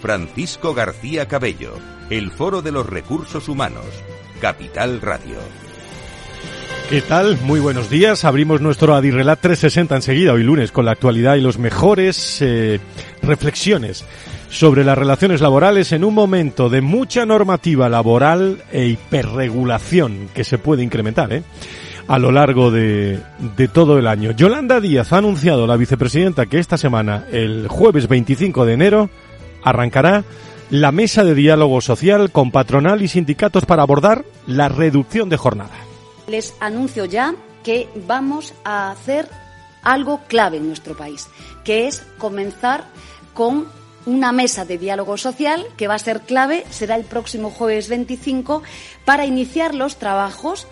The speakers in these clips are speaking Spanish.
Francisco García Cabello, el Foro de los Recursos Humanos, Capital Radio. ¿Qué tal? Muy buenos días. Abrimos nuestro Adirrelat 360 enseguida, hoy lunes, con la actualidad y los mejores eh, reflexiones sobre las relaciones laborales en un momento de mucha normativa laboral e hiperregulación que se puede incrementar, ¿eh? a lo largo de, de, todo el año. Yolanda Díaz ha anunciado, la vicepresidenta, que esta semana, el jueves 25 de enero, arrancará la mesa de diálogo social con patronal y sindicatos para abordar la reducción de jornada. Les anuncio ya que vamos a hacer algo clave en nuestro país, que es comenzar con una mesa de diálogo social que va a ser clave, será el próximo jueves 25, para iniciar los trabajos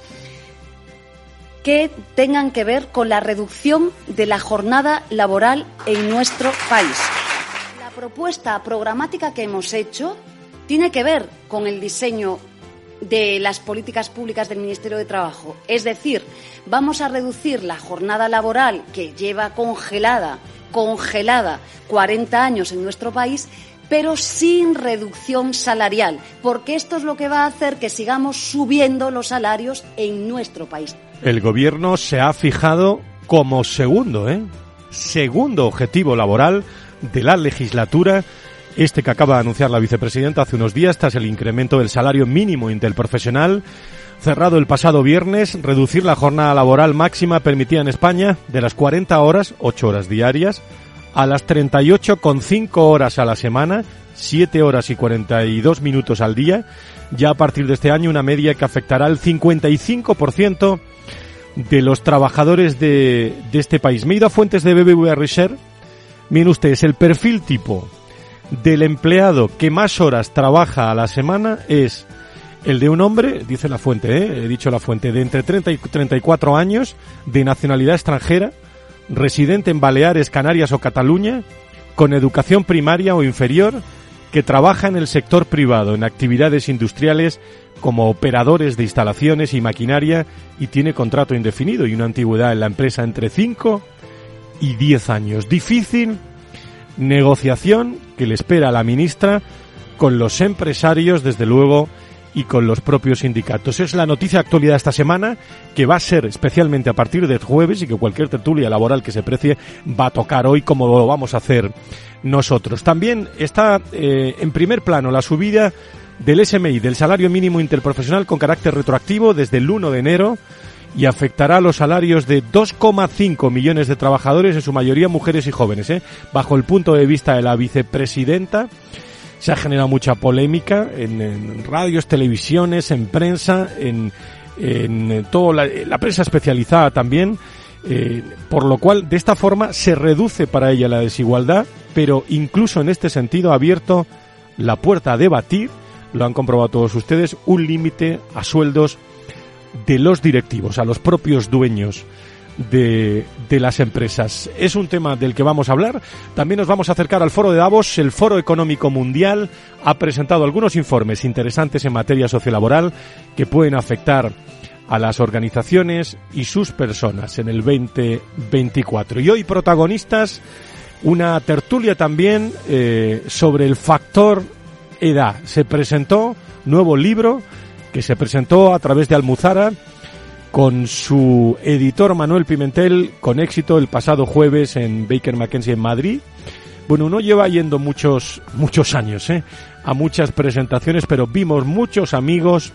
que tengan que ver con la reducción de la jornada laboral en nuestro país. La propuesta programática que hemos hecho tiene que ver con el diseño de las políticas públicas del Ministerio de Trabajo. Es decir, vamos a reducir la jornada laboral que lleva congelada, congelada 40 años en nuestro país, pero sin reducción salarial, porque esto es lo que va a hacer que sigamos subiendo los salarios en nuestro país. El gobierno se ha fijado como segundo, ¿eh? Segundo objetivo laboral de la legislatura este que acaba de anunciar la vicepresidenta hace unos días tras el incremento del salario mínimo interprofesional cerrado el pasado viernes, reducir la jornada laboral máxima permitida en España de las 40 horas, 8 horas diarias, a las 38,5 horas a la semana, 7 horas y 42 minutos al día, ya a partir de este año una media que afectará al 55% de los trabajadores de, de, este país. Me he ido a fuentes de BBVA Research. Miren ustedes, el perfil tipo del empleado que más horas trabaja a la semana es el de un hombre, dice la fuente, ¿eh? he dicho la fuente, de entre 30 y 34 años, de nacionalidad extranjera, residente en Baleares, Canarias o Cataluña, con educación primaria o inferior, que trabaja en el sector privado, en actividades industriales como operadores de instalaciones y maquinaria y tiene contrato indefinido y una antigüedad en la empresa entre 5 y 10 años. Difícil negociación que le espera a la ministra con los empresarios, desde luego, y con los propios sindicatos. Es la noticia de actualidad esta semana que va a ser especialmente a partir de jueves y que cualquier tertulia laboral que se precie va a tocar hoy como lo vamos a hacer nosotros. También está eh, en primer plano la subida del SMI, del salario mínimo interprofesional con carácter retroactivo desde el 1 de enero y afectará los salarios de 2,5 millones de trabajadores, en su mayoría mujeres y jóvenes. ¿eh? Bajo el punto de vista de la vicepresidenta, se ha generado mucha polémica en, radios, televisiones, en prensa, en, en toda la, prensa especializada también, eh, por lo cual de esta forma se reduce para ella la desigualdad, pero incluso en este sentido ha abierto la puerta a debatir, lo han comprobado todos ustedes, un límite a sueldos de los directivos, a los propios dueños de, de, las empresas. Es un tema del que vamos a hablar. También nos vamos a acercar al foro de Davos. El Foro Económico Mundial ha presentado algunos informes interesantes en materia sociolaboral que pueden afectar a las organizaciones y sus personas en el 2024. Y hoy protagonistas una tertulia también eh, sobre el factor edad. Se presentó nuevo libro que se presentó a través de Almuzara con su editor Manuel Pimentel con éxito el pasado jueves en Baker McKenzie en Madrid. Bueno, uno lleva yendo muchos, muchos años ¿eh? a muchas presentaciones, pero vimos muchos amigos,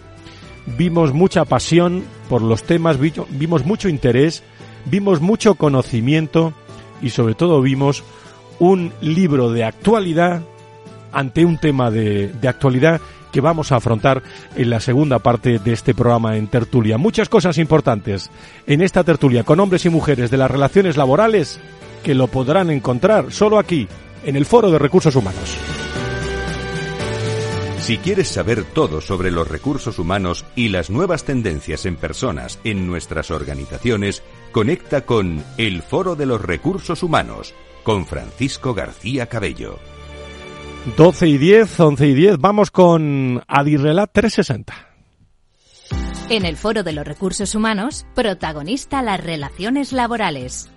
vimos mucha pasión por los temas, vimos mucho interés, vimos mucho conocimiento y sobre todo vimos un libro de actualidad ante un tema de, de actualidad que vamos a afrontar en la segunda parte de este programa en tertulia. Muchas cosas importantes en esta tertulia con hombres y mujeres de las relaciones laborales que lo podrán encontrar solo aquí, en el Foro de Recursos Humanos. Si quieres saber todo sobre los recursos humanos y las nuevas tendencias en personas en nuestras organizaciones, conecta con El Foro de los Recursos Humanos con Francisco García Cabello. 12 y 10, 11 y 10, vamos con Adirrelat 360. En el Foro de los Recursos Humanos, protagonista las relaciones laborales.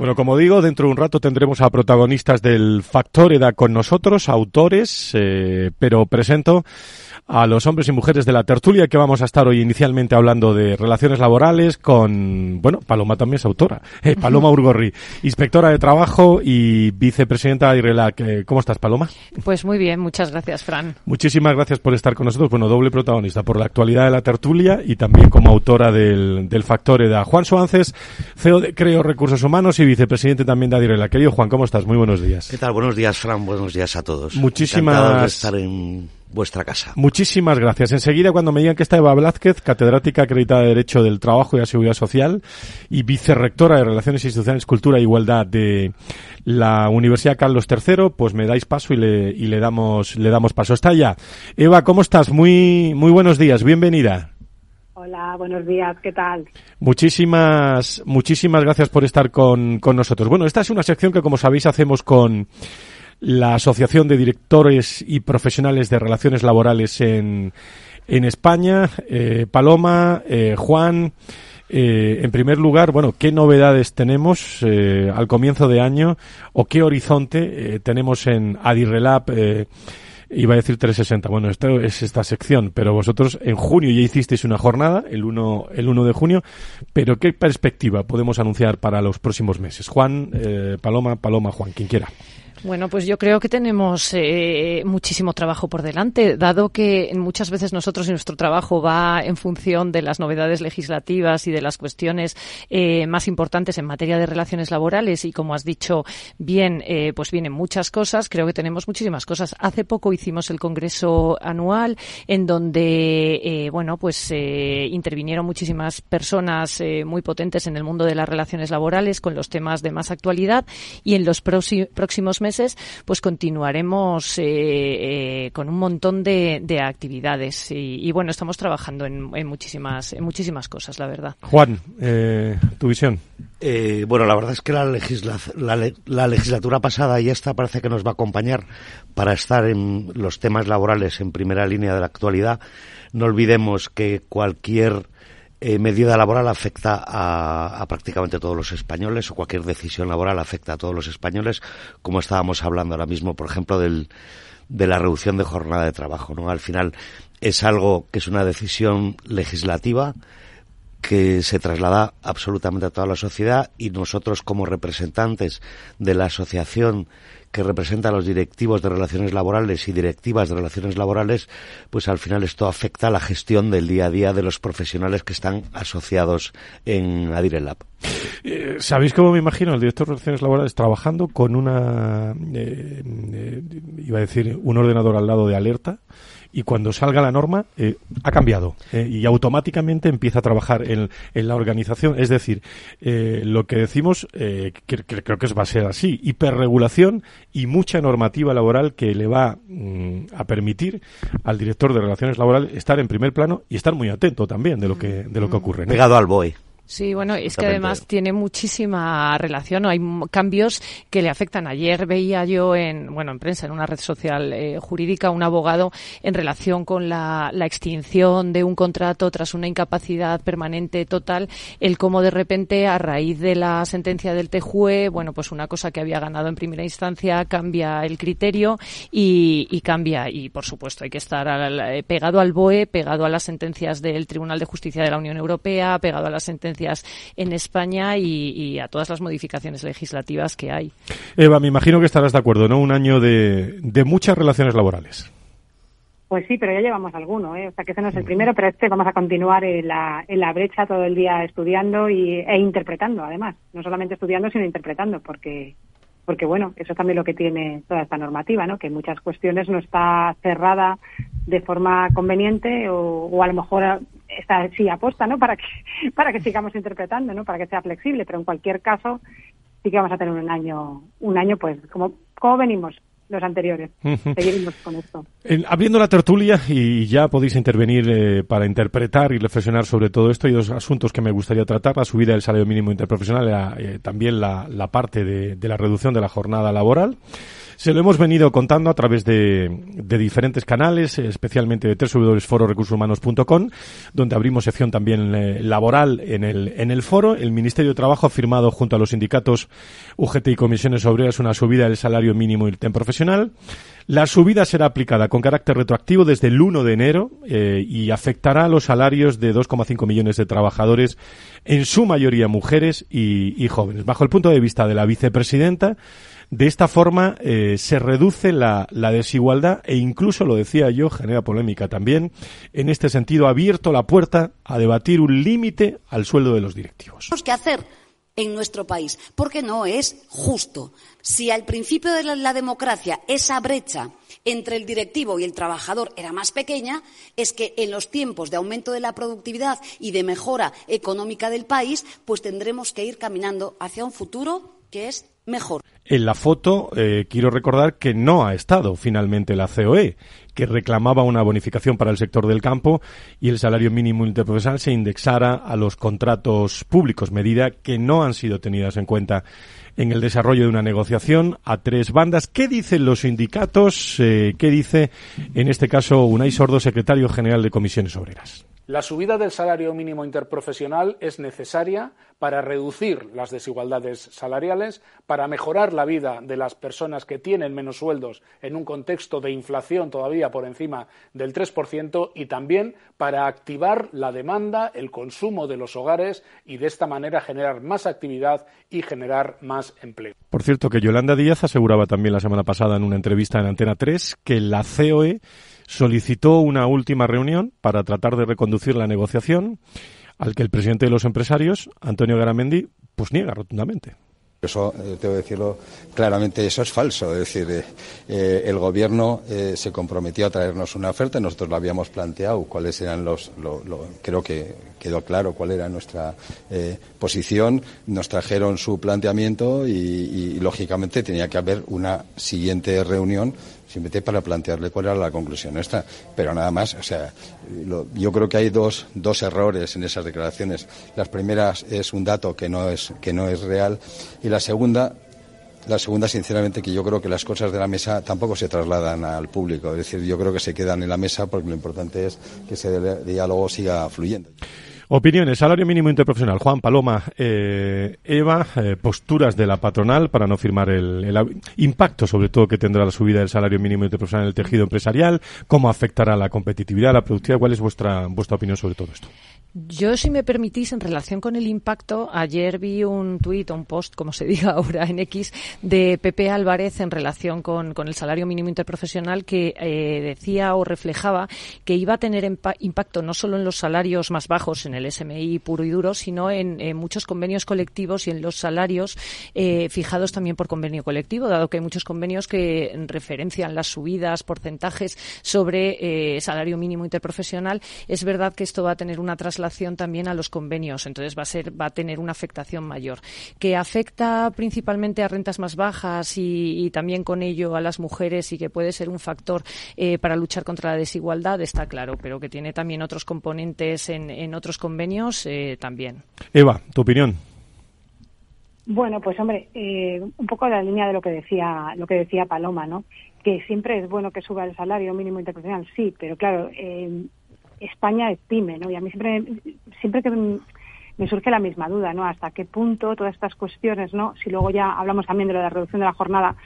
Bueno, como digo, dentro de un rato tendremos a protagonistas del Factor EDA con nosotros, autores, eh, pero presento a los hombres y mujeres de la tertulia que vamos a estar hoy inicialmente hablando de relaciones laborales con, bueno, Paloma también es autora, eh, Paloma Urgorri, inspectora de trabajo y vicepresidenta de IRELAC. Eh, ¿Cómo estás, Paloma? Pues muy bien, muchas gracias, Fran. Muchísimas gracias por estar con nosotros. Bueno, doble protagonista por la actualidad de la tertulia y también como autora del, del Factor EDA. Juan Suances, CEO de Creo Recursos Humanos y vicepresidente también de IRELAC. Querido Juan, ¿cómo estás? Muy buenos días. ¿Qué tal? Buenos días, Fran. Buenos días a todos. Muchísimas estar en vuestra casa. Muchísimas gracias. Enseguida, cuando me digan que está Eva Blázquez, catedrática acreditada de Derecho del Trabajo y la Seguridad Social y vicerrectora de Relaciones Institucionales, Cultura e Igualdad de la Universidad Carlos III, pues me dais paso y le, y le damos, le damos paso. Está ya. Eva, ¿cómo estás? Muy, muy buenos días. Bienvenida. Hola, buenos días, ¿qué tal? Muchísimas, muchísimas gracias por estar con, con nosotros. Bueno, esta es una sección que, como sabéis, hacemos con la Asociación de Directores y Profesionales de Relaciones Laborales en, en España. Eh, Paloma, eh, Juan, eh, en primer lugar, bueno, ¿qué novedades tenemos eh, al comienzo de año o qué horizonte eh, tenemos en Adirrelab? Eh, iba a decir 360. Bueno, esto es esta sección, pero vosotros en junio ya hicisteis una jornada, el 1, el 1 de junio, pero ¿qué perspectiva podemos anunciar para los próximos meses? Juan, eh, Paloma, Paloma, Juan, quien quiera. Bueno, pues yo creo que tenemos eh, muchísimo trabajo por delante, dado que muchas veces nosotros y nuestro trabajo va en función de las novedades legislativas y de las cuestiones eh, más importantes en materia de relaciones laborales y como has dicho bien, eh, pues vienen muchas cosas. Creo que tenemos muchísimas cosas. Hace poco hicimos el congreso anual en donde, eh, bueno, pues eh, intervinieron muchísimas personas eh, muy potentes en el mundo de las relaciones laborales con los temas de más actualidad y en los próximos meses pues continuaremos eh, eh, con un montón de, de actividades y, y, bueno, estamos trabajando en, en, muchísimas, en muchísimas cosas, la verdad. Juan, eh, tu visión. Eh, bueno, la verdad es que la, legisla la, la, legislatura pasada y esta parece que nos va a acompañar para estar en los temas laborales en primera línea de la actualidad. No olvidemos que cualquier eh, medida laboral afecta a, a, prácticamente todos los españoles o cualquier decisión laboral afecta a todos los españoles, como estábamos hablando ahora mismo, por ejemplo, del, de la reducción de jornada de trabajo. ¿no? Al final es algo que es una decisión legislativa que se traslada absolutamente a toda la sociedad y nosotros como representantes de la asociación que representa a los directivos de relaciones laborales y directivas de relaciones laborales, pues al final esto afecta a la gestión del día a día de los profesionales que están asociados en Adirelab. Eh, ¿Sabéis cómo me imagino el director de relaciones laborales trabajando con una, eh, eh, iba a decir, un ordenador al lado de alerta? Y cuando salga la norma eh, ha cambiado eh, y automáticamente empieza a trabajar en, en la organización. Es decir, eh, lo que decimos, que, que, creo que va a ser así, hiperregulación y mucha normativa laboral que le va mm, a permitir al director de relaciones laborales estar en primer plano y estar muy atento también de lo que, de lo que ocurre. ¿no? Pegado al BOE. Sí, bueno, es que además tiene muchísima relación. Hay cambios que le afectan. Ayer veía yo en, bueno, en prensa, en una red social eh, jurídica, un abogado en relación con la, la, extinción de un contrato tras una incapacidad permanente total, el cómo de repente, a raíz de la sentencia del TJUE, bueno, pues una cosa que había ganado en primera instancia cambia el criterio y, y cambia. Y, por supuesto, hay que estar al, pegado al BOE, pegado a las sentencias del Tribunal de Justicia de la Unión Europea, pegado a las sentencias en España y, y, a todas las modificaciones legislativas que hay. Eva, me imagino que estarás de acuerdo, ¿no? Un año de, de muchas relaciones laborales. Pues sí, pero ya llevamos alguno, ¿eh? o sea que ese no es el primero, pero este vamos a continuar en la, en la brecha todo el día estudiando y, e interpretando, además, no solamente estudiando, sino interpretando, porque porque bueno, eso es también lo que tiene toda esta normativa, ¿no? Que en muchas cuestiones no está cerrada de forma conveniente o, a lo mejor está sí aposta, ¿no? Para que para que sigamos interpretando, ¿no? Para que sea flexible, pero en cualquier caso sí que vamos a tener un año un año pues como como venimos los anteriores. Seguiremos con esto. abriendo la tertulia, y ya podéis intervenir eh, para interpretar y reflexionar sobre todo esto, hay dos asuntos que me gustaría tratar, la subida del salario mínimo interprofesional y eh, también la, la parte de, de la reducción de la jornada laboral. Se lo hemos venido contando a través de, de diferentes canales, especialmente de www.fororecursoshumanos.com, donde abrimos sección también eh, laboral en el, en el foro. El Ministerio de Trabajo ha firmado junto a los sindicatos UGT y comisiones obreras una subida del salario mínimo y el profesional. La subida será aplicada con carácter retroactivo desde el 1 de enero eh, y afectará los salarios de 2,5 millones de trabajadores, en su mayoría mujeres y, y jóvenes. Bajo el punto de vista de la vicepresidenta, de esta forma eh, se reduce la, desigualdad e incluso, lo decía yo, genera polémica también. En este sentido, ha abierto la puerta a debatir un límite al sueldo de los directivos. Tenemos que hacer en nuestro país, porque no es justo. Si al principio de la, la democracia esa brecha entre el directivo y el trabajador era más pequeña, es que en los tiempos de aumento de la productividad y de mejora económica del país, pues tendremos que ir caminando hacia un futuro que es En la foto eh, quiero recordar que no ha estado finalmente la COE, que reclamaba una bonificación para el sector del campo y el salario mínimo interprofesional se indexara a los contratos públicos, medida que no han sido tenidas en cuenta en el desarrollo de una negociación a tres bandas. ¿Qué dicen los sindicatos? Eh, ¿Qué dice, en este caso, Unai Sordo, secretario general de Comisiones Obreras? La subida del salario mínimo interprofesional es necesaria para reducir las desigualdades salariales, para mejorar la vida de las personas que tienen menos sueldos en un contexto de inflación todavía por encima del 3% y también para activar la demanda, el consumo de los hogares y de esta manera generar más actividad y generar más empleo. Por cierto, que Yolanda Díaz aseguraba también la semana pasada en una entrevista en Antena 3 que la COE solicitó una última reunión para tratar de reconducir la negociación, al que el presidente de los empresarios, Antonio Garamendi, pues niega rotundamente. Eso, eh, tengo que decirlo claramente, eso es falso. Es decir, eh, eh, el Gobierno eh, se comprometió a traernos una oferta, nosotros lo habíamos planteado, cuáles eran los. Lo, creo que quedó claro cuál era nuestra eh, posición, nos trajeron su planteamiento y, y, lógicamente, tenía que haber una siguiente reunión simplemente para plantearle cuál era la conclusión nuestra. Pero nada más, o sea, lo, yo creo que hay dos, dos errores en esas declaraciones. Las primeras es un dato que no es, que no es real y la segunda la segunda, sinceramente, que yo creo que las cosas de la mesa tampoco se trasladan al público. Es decir, yo creo que se quedan en la mesa porque lo importante es que ese diálogo siga fluyendo. Opiniones, salario mínimo interprofesional. Juan Paloma, eh, Eva, eh, posturas de la patronal para no firmar el, el, impacto, sobre todo, que tendrá la subida del salario mínimo interprofesional en el tejido empresarial, cómo afectará la competitividad, la productividad. ¿Cuál es vuestra, vuestra opinión sobre todo esto? Yo, si me permitís, en relación con el impacto, ayer vi un tuit un post, como se diga ahora en X, de Pepe Álvarez en relación con, con el salario mínimo interprofesional que eh, decía o reflejaba que iba a tener impacto no solo en los salarios más bajos, en el SMI puro y duro, sino en, en muchos convenios colectivos y en los salarios eh, fijados también por convenio colectivo, dado que hay muchos convenios que referencian las subidas, porcentajes sobre eh, salario mínimo interprofesional. Es verdad que esto va a tener una traslación también a los convenios, entonces va a ser va a tener una afectación mayor que afecta principalmente a rentas más bajas y, y también con ello a las mujeres y que puede ser un factor eh, para luchar contra la desigualdad está claro, pero que tiene también otros componentes en, en otros convenios eh, también. Eva, tu opinión. Bueno, pues hombre, eh, un poco la línea de lo que decía lo que decía Paloma, ¿no? Que siempre es bueno que suba el salario mínimo internacional, sí, pero claro, eh, España es pyme, ¿no? Y a mí siempre, siempre que me surge la misma duda, ¿no? Hasta qué punto todas estas cuestiones, ¿no? Si luego ya hablamos también de la reducción de la jornada,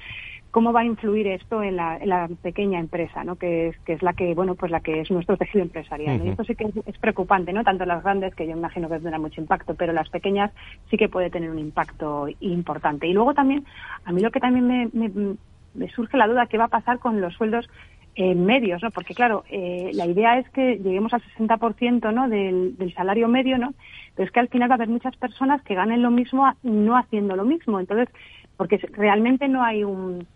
cómo va a influir esto en la, en la pequeña empresa, ¿no? Que es, que es la que, bueno, pues la que es nuestro tejido empresarial. Y esto sí que es, es, preocupante, ¿no? Tanto las grandes, que yo imagino que tendrán mucho impacto, pero las pequeñas sí que puede tener un impacto importante. Y luego también, a mí lo que también me, me, me surge la duda, ¿qué va a pasar con los sueldos medios, ¿no? Porque claro, eh, la idea es que lleguemos al 60% ¿no? Del, del, salario medio, ¿no? Pero es que al final va a haber muchas personas que ganen lo mismo no haciendo lo mismo. Entonces, porque realmente no hay un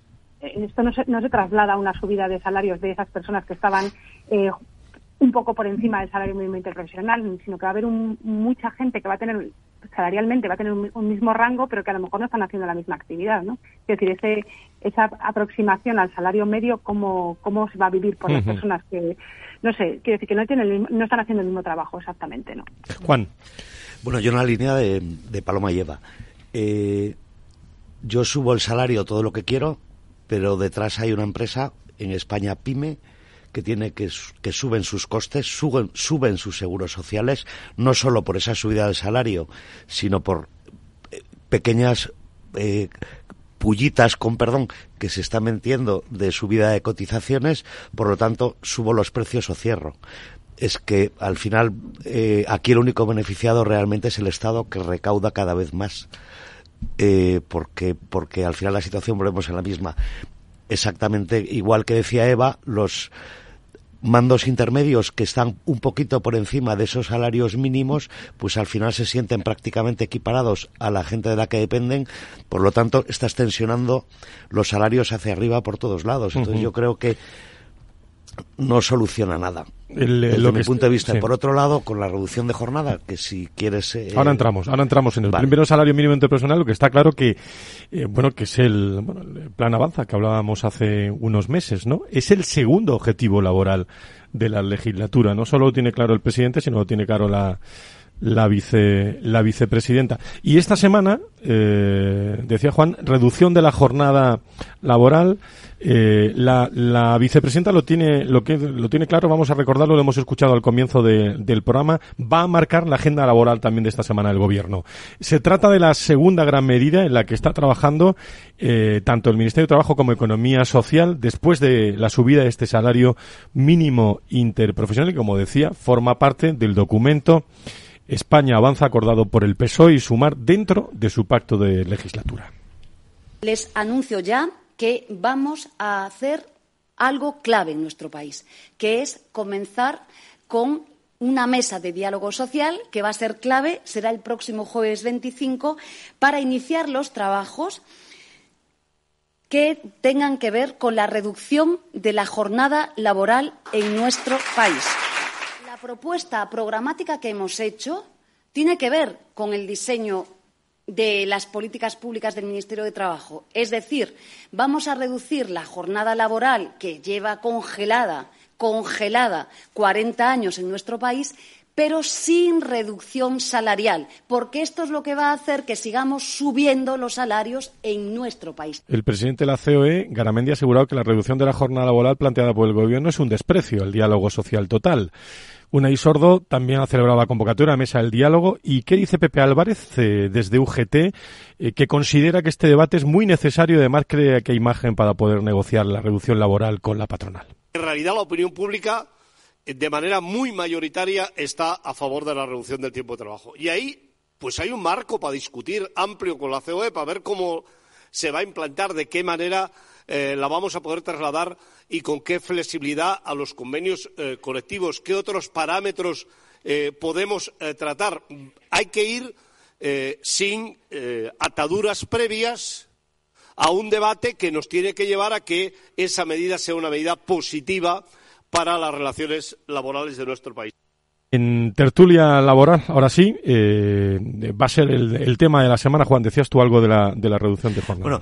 eh, esto no se, no se traslada a una subida de salarios de esas personas que estaban eh, un poco por encima del salario mínimo interprofesional, sino que va a haber mucha gente que va a tener salarialmente va a tener un, mismo rango, pero que a lo mejor no están haciendo la misma actividad, ¿no? Es decir, ese, esa aproximación al salario medio, cómo, cómo se va a vivir por las personas que, no sé, quiero decir que no tienen no están haciendo el mismo trabajo exactamente, ¿no? Juan. Bueno, yo en la línea de, de Paloma y Eva. Eh, yo subo el salario todo lo que quiero, pero detrás hay una empresa en España pyme que tiene que, suben sus costes, suben, suben sus seguros sociales, no solo por esa subida del salario, sino por eh, pequeñas eh, pullitas, con perdón, que se están metiendo de subida de cotizaciones, por lo tanto, subo los precios o cierro. Es que al final eh, aquí el único beneficiado realmente es el Estado que recauda cada vez más. Eh, porque, porque al final la situación volvemos a la misma. Exactamente igual que decía Eva, los mandos intermedios que están un poquito por encima de esos salarios mínimos, pues al final se sienten prácticamente equiparados a la gente de la que dependen, por lo tanto estás tensionando los salarios hacia arriba por todos lados. Entonces yo creo que no soluciona nada. El, desde mi punto de vista. Por otro lado, con la reducción de jornada, que si quieres... Eh, ahora entramos, ahora entramos en el primero salario mínimo interpersonal, lo que está claro que, eh, bueno, que es el, bueno, el plan Avanza que hablábamos hace unos meses, ¿no? Es el segundo objetivo laboral de la legislatura. No solo lo tiene claro el presidente, sino lo tiene claro la, la, vice, la vicepresidenta. Y esta semana, eh, decía Juan, reducción de la jornada laboral. Eh, la, la, vicepresidenta lo tiene, lo, que, lo tiene claro, vamos a recordarlo, lo hemos escuchado al comienzo del programa, va a marcar la agenda laboral también de esta semana del gobierno. Se trata de la segunda gran medida en la que está trabajando eh, tanto el Ministerio de Trabajo como Economía Social después de la subida de este salario mínimo interprofesional y como decía, forma parte del documento España avanza acordado por el PSOE y Sumar dentro de su pacto de legislatura. Les anuncio ya que vamos a hacer algo clave en nuestro país, que es comenzar con una mesa de diálogo social que va a ser clave, será el próximo jueves 25, para iniciar los trabajos que tengan que ver con la reducción de la jornada laboral en nuestro país propuesta programática que hemos hecho tiene que ver con el diseño de las políticas públicas del Ministerio de Trabajo. Es decir, vamos a reducir la jornada laboral que lleva congelada, congelada 40 años en nuestro país, pero sin reducción salarial, porque esto es lo que va a hacer que sigamos subiendo los salarios en nuestro país. El presidente de la COE, Garamendi, ha asegurado que la reducción de la jornada laboral planteada por el Gobierno es un desprecio al diálogo social total. Una y Sordo también ha celebrado la convocatoria a Mesa del Diálogo. ¿Y qué dice Pepe Álvarez eh, desde UGT, eh, que considera que este debate es muy necesario además cree que hay imagen para poder negociar la reducción laboral con la patronal? En realidad, la opinión pública, eh, de manera muy mayoritaria, está a favor de la reducción del tiempo de trabajo. Y ahí, pues hay un marco para discutir amplio con la COE, para ver cómo se va a implantar, de qué manera eh, la vamos a poder trasladar y con qué flexibilidad a los convenios eh, colectivos, qué otros parámetros eh, podemos tratar. Hay que ir sin ataduras previas a un debate que nos tiene que llevar a que esa medida sea una medida positiva para las relaciones laborales de nuestro país. En tertulia laboral, ahora sí, va a ser el, tema de la semana. Juan, decías tú algo de la, de la reducción de jornada. Bueno,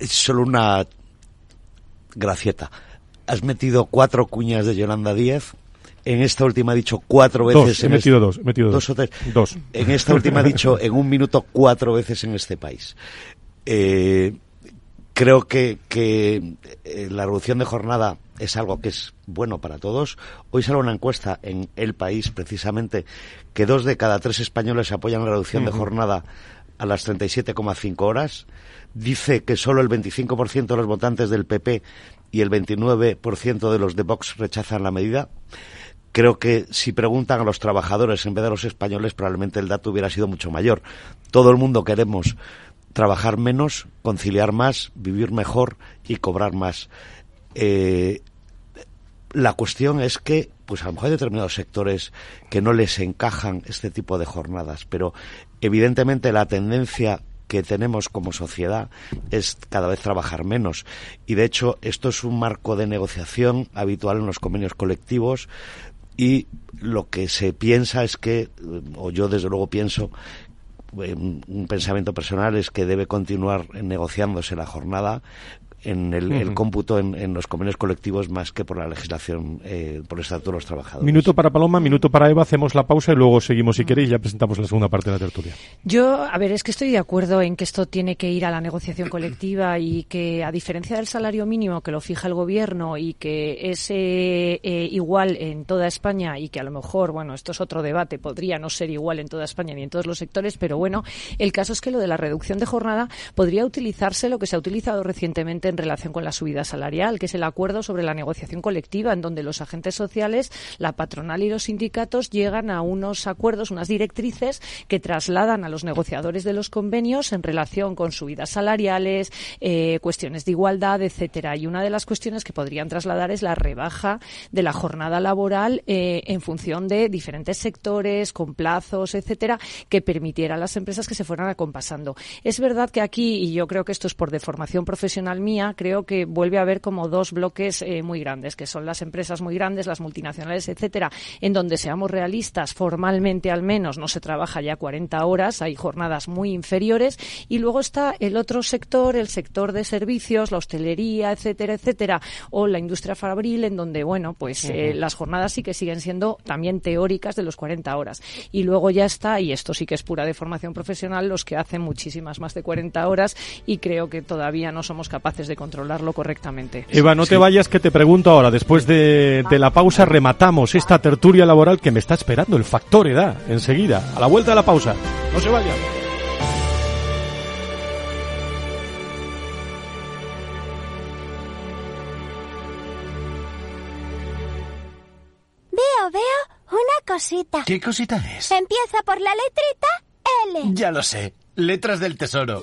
solo una gracieta. Has metido cuatro cuñas de Yolanda Díaz. En esta última ha dicho cuatro veces. Dos, he metido dos, he metido dos. o tres. Dos. En esta última ha dicho en un minuto cuatro veces en este país. Eh, creo que, que eh, la reducción de jornada es algo que es bueno para todos. Hoy sale una encuesta en El País, precisamente, que dos de cada tres españoles apoyan la reducción de jornada a las 37,5 horas dice que solo el 25% de los votantes del PP y el 29% de los de Vox rechazan la medida. Creo que si preguntan a los trabajadores en vez de a los españoles, probablemente el dato hubiera sido mucho mayor. Todo el mundo queremos trabajar menos, conciliar más, vivir mejor y cobrar más. Eh, la cuestión es que, pues a lo mejor hay determinados sectores que no les encajan este tipo de jornadas, pero evidentemente la tendencia que tenemos como sociedad es cada vez trabajar menos. Y de hecho, esto es un marco de negociación habitual en los convenios colectivos y lo que se piensa es que, o yo desde luego pienso, un pensamiento personal es que debe continuar negociándose la jornada en el, cómputo en, los convenios colectivos más que por la legislación, eh, por el estatuto de los trabajadores. Minuto para Paloma, minuto para Eva, hacemos la pausa y luego seguimos si queréis y ya presentamos la segunda parte de la tertulia. Yo, a ver, es que estoy de acuerdo en que esto tiene que ir a la negociación colectiva y que a diferencia del salario mínimo que lo fija el gobierno y que es eh, eh, igual en toda España y que a lo mejor, bueno, esto es otro debate, podría no ser igual en toda España ni en todos los sectores, pero bueno, el caso es que lo de la reducción de jornada podría utilizarse lo que se ha utilizado recientemente en relación con la subida salarial, que es el acuerdo sobre la negociación colectiva, en donde los agentes sociales, la patronal y los sindicatos llegan a unos acuerdos, unas directrices que trasladan a los negociadores de los convenios en relación con subidas salariales, eh, cuestiones de igualdad, etcétera. Y una de las cuestiones que podrían trasladar es la rebaja de la jornada laboral eh, en función de diferentes sectores, con plazos, etcétera, que permitiera a las empresas que se fueran acompasando. Es verdad que aquí, y yo creo que esto es por deformación profesional mía, creo que vuelve a haber como dos bloques eh, muy grandes, que son las empresas muy grandes, las multinacionales, etcétera, en donde seamos realistas, formalmente al menos no se trabaja ya 40 horas, hay jornadas muy inferiores, y luego está el otro sector, el sector de servicios, la hostelería, etcétera, etcétera, o la industria fabril, en donde, bueno, pues eh, las jornadas sí que siguen siendo también teóricas de los 40 horas. Y luego ya está, y esto sí que es pura de formación profesional, los que hacen muchísimas más de 40 horas y creo que todavía no somos capaces de controlarlo correctamente. Eva, no te vayas que te pregunto ahora, después de, de la pausa rematamos esta tertulia laboral que me está esperando, el factor edad, enseguida, a la vuelta de la pausa. No se vayan. Veo, veo una cosita. ¿Qué cosita es? Empieza por la letrita L. Ya lo sé. Letras del Tesoro.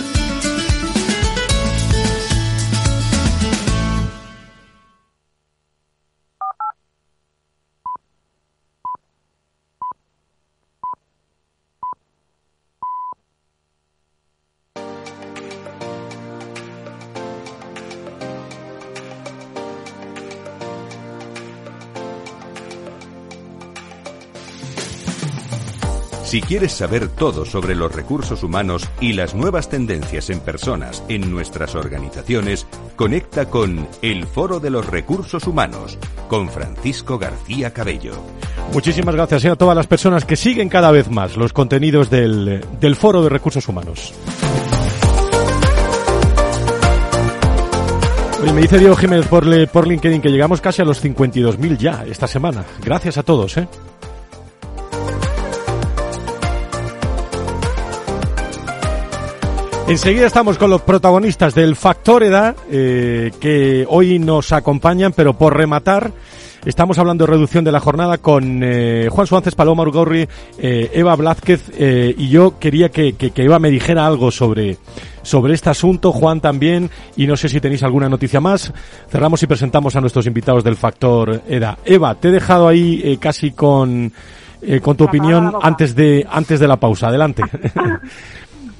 Si quieres saber todo sobre los recursos humanos y las nuevas tendencias en personas en nuestras organizaciones, conecta con El Foro de los Recursos Humanos con Francisco García Cabello. Muchísimas gracias a todas las personas que siguen cada vez más los contenidos del, del Foro de Recursos Humanos. Me dice Diego Jiménez por LinkedIn que llegamos casi a los 52.000 ya esta semana. Gracias a todos, ¿eh? Enseguida estamos con los protagonistas del Factor Edad, eh, que hoy nos acompañan, pero por rematar, estamos hablando de reducción de la jornada con eh, Juan Suárez, Paloma Urgorri, eh, Eva Blázquez, eh, y yo quería que, que- que Eva me dijera algo sobre, sobre este asunto, Juan también, y no sé si tenéis alguna noticia más. Cerramos y presentamos a nuestros invitados del Factor Edad. Eva, te he dejado ahí eh, casi con, con tu la opinión antes de, antes de la pausa. Adelante.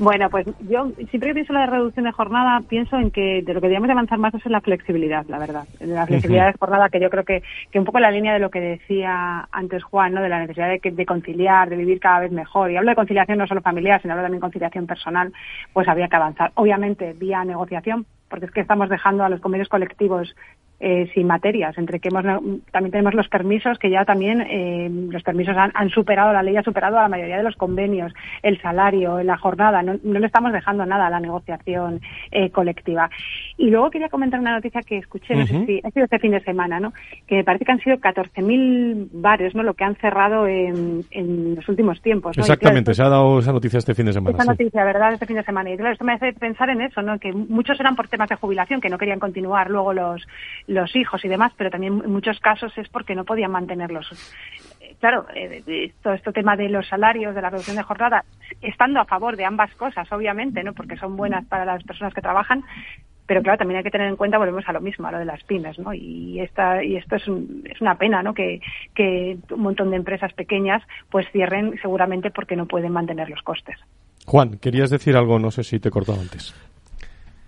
Bueno, pues yo siempre que pienso en la reducción de jornada, pienso en que de lo que debemos avanzar más es en la flexibilidad, la verdad. En la flexibilidad de jornada, que yo creo que, que un poco en la línea de lo que decía antes Juan, ¿no? de la necesidad de, que- de conciliar, de vivir cada vez mejor. Y hablo de conciliación no solo familiar, sino hablo también de conciliación personal, pues habría que avanzar. Obviamente, vía negociación, porque es que estamos dejando a los convenios colectivos eh, sin materias, entre que hemos, también tenemos los permisos que ya también eh, los permisos han, han superado, la ley ha superado a la mayoría de los convenios, el salario, la jornada, no, no le estamos dejando nada a la negociación eh, colectiva. Y luego quería comentar una noticia que escuché, no Ujú. sé si ha sido este fin de semana, ¿no? que me parece que han sido 14.000 bares, ¿no? lo que han cerrado en, en los últimos tiempos. ¿no? Y claro, Exactamente, se ha dado esa noticia este fin de semana. esa sí. noticia, ¿verdad? Este fin de semana. Y claro, esto me hace pensar en eso, ¿no? Que muchos eran por temas de jubilación, que no querían continuar luego los, los hijos y demás, pero también en muchos casos es porque no podían mantenerlos. Eh, Claro, eh, todo este tema de los salarios, de la reducción de jornada, estando a favor de ambas cosas, obviamente, ¿no? Porque son buenas para las personas que trabajan, pero claro, también hay que tener en cuenta, volvemos a lo mismo, a lo de las pymes, ¿no? Y esta y esto es, un- es una pena, ¿no? Que, que un montón de empresas pequeñas pues cierren seguramente porque no pueden mantener los costes. Juan, querías decir algo, no sé si te he cortado antes.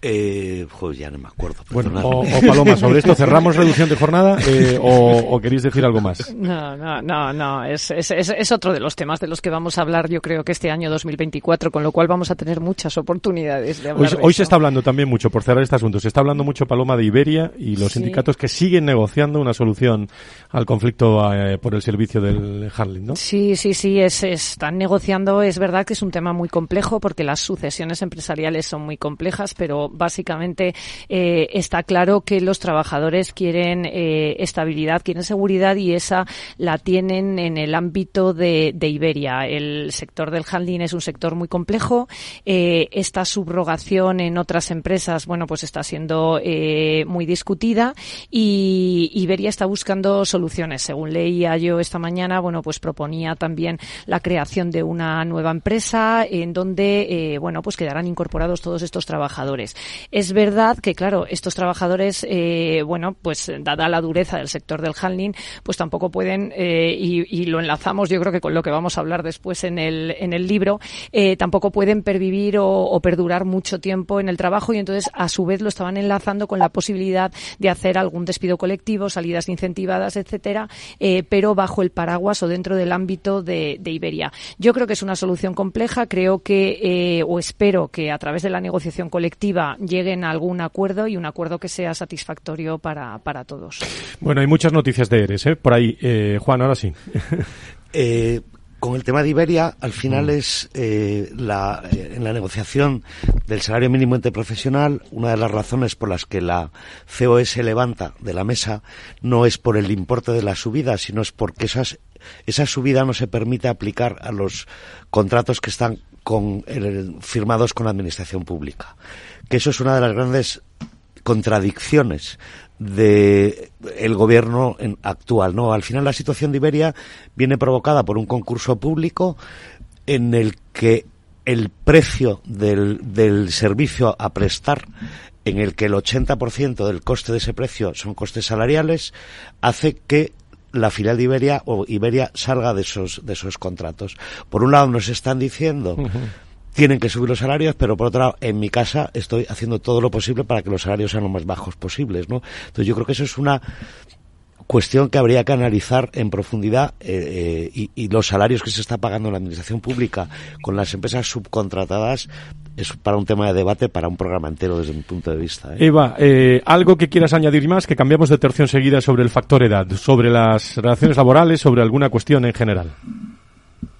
Eh, joder, ya no me acuerdo. Bueno, o, o Paloma, sobre esto, ¿cerramos reducción de jornada eh, o, o queréis decir algo más? No, no, no, no. Es, es, es, otro de los temas de los que vamos a hablar, yo creo que este año 2024, con lo cual vamos a tener muchas oportunidades de Hoy, hablar. se- de hoy se está hablando también mucho, por cerrar este asunto, se está hablando mucho, Paloma, de Iberia y los Sí. sindicatos que siguen negociando una solución al conflicto eh, por el servicio del handling, ¿no? Sí, sí, sí, es, están negociando. Es verdad que es un tema muy complejo porque las sucesiones empresariales son muy complejas, pero básicamente eh, está claro que los trabajadores quieren eh, estabilidad, quieren seguridad y esa la tienen en el ámbito de, de Iberia. El sector del handling es un sector muy complejo. Eh, esta subrogación en otras empresas, bueno, pues está siendo eh, muy discutida y Iberia está buscando soluciones. Según leía yo esta mañana, bueno, pues proponía también la creación de una nueva empresa en donde, eh, bueno, pues quedarán incorporados todos estos trabajadores. Es verdad que, claro, estos trabajadores, eh, bueno, pues dada la dureza del sector del handling, pues tampoco pueden, eh, y, y lo enlazamos yo creo que con lo que vamos a hablar después en el, en el libro, eh, tampoco pueden pervivir o, o perdurar mucho tiempo en el trabajo y entonces a su vez lo estaban enlazando con la posibilidad de hacer algún despido colectivo, salidas incentivadas, etcétera, eh, pero bajo el paraguas o dentro del ámbito de, de Iberia. Yo creo que es una solución compleja, creo que, eh, o espero que a través de la negociación colectiva lleguen a algún acuerdo y un acuerdo que sea satisfactorio para, para todos. Bueno, hay muchas noticias de ERES, ¿eh? Por ahí, eh, Juan, ahora sí. Eh, con el tema de Iberia, al final es eh, la, eh, en la negociación del salario mínimo interprofesional, una de las razones por las que la COE se levanta de la mesa no es por el importe de la subida, sino es porque esas, esa subida no se permite aplicar a los contratos que están con, el- firmados con la administración pública. Que eso es una de las grandes contradicciones de el gobierno actual no al final la situación de Iberia viene provocada por un concurso público en el que el precio del, del servicio a prestar en el que el 80% del coste de ese precio son costes salariales hace que la filial de Iberia o Iberia salga de esos de esos contratos. Por un lado nos están diciendo tienen que subir los salarios, pero por otro lado, en mi casa estoy haciendo todo lo posible para que los salarios sean lo más bajos posibles, ¿no? Entonces yo creo que eso es una cuestión que habría que analizar en profundidad eh, eh, y, los salarios que se está pagando en la administración pública con las empresas subcontratadas es para un tema de debate para un programa entero desde mi punto de vista. ¿eh? Eva, algo que quieras añadir más, que cambiamos de tercio enseguida sobre el factor edad, sobre las relaciones laborales, sobre alguna cuestión en general.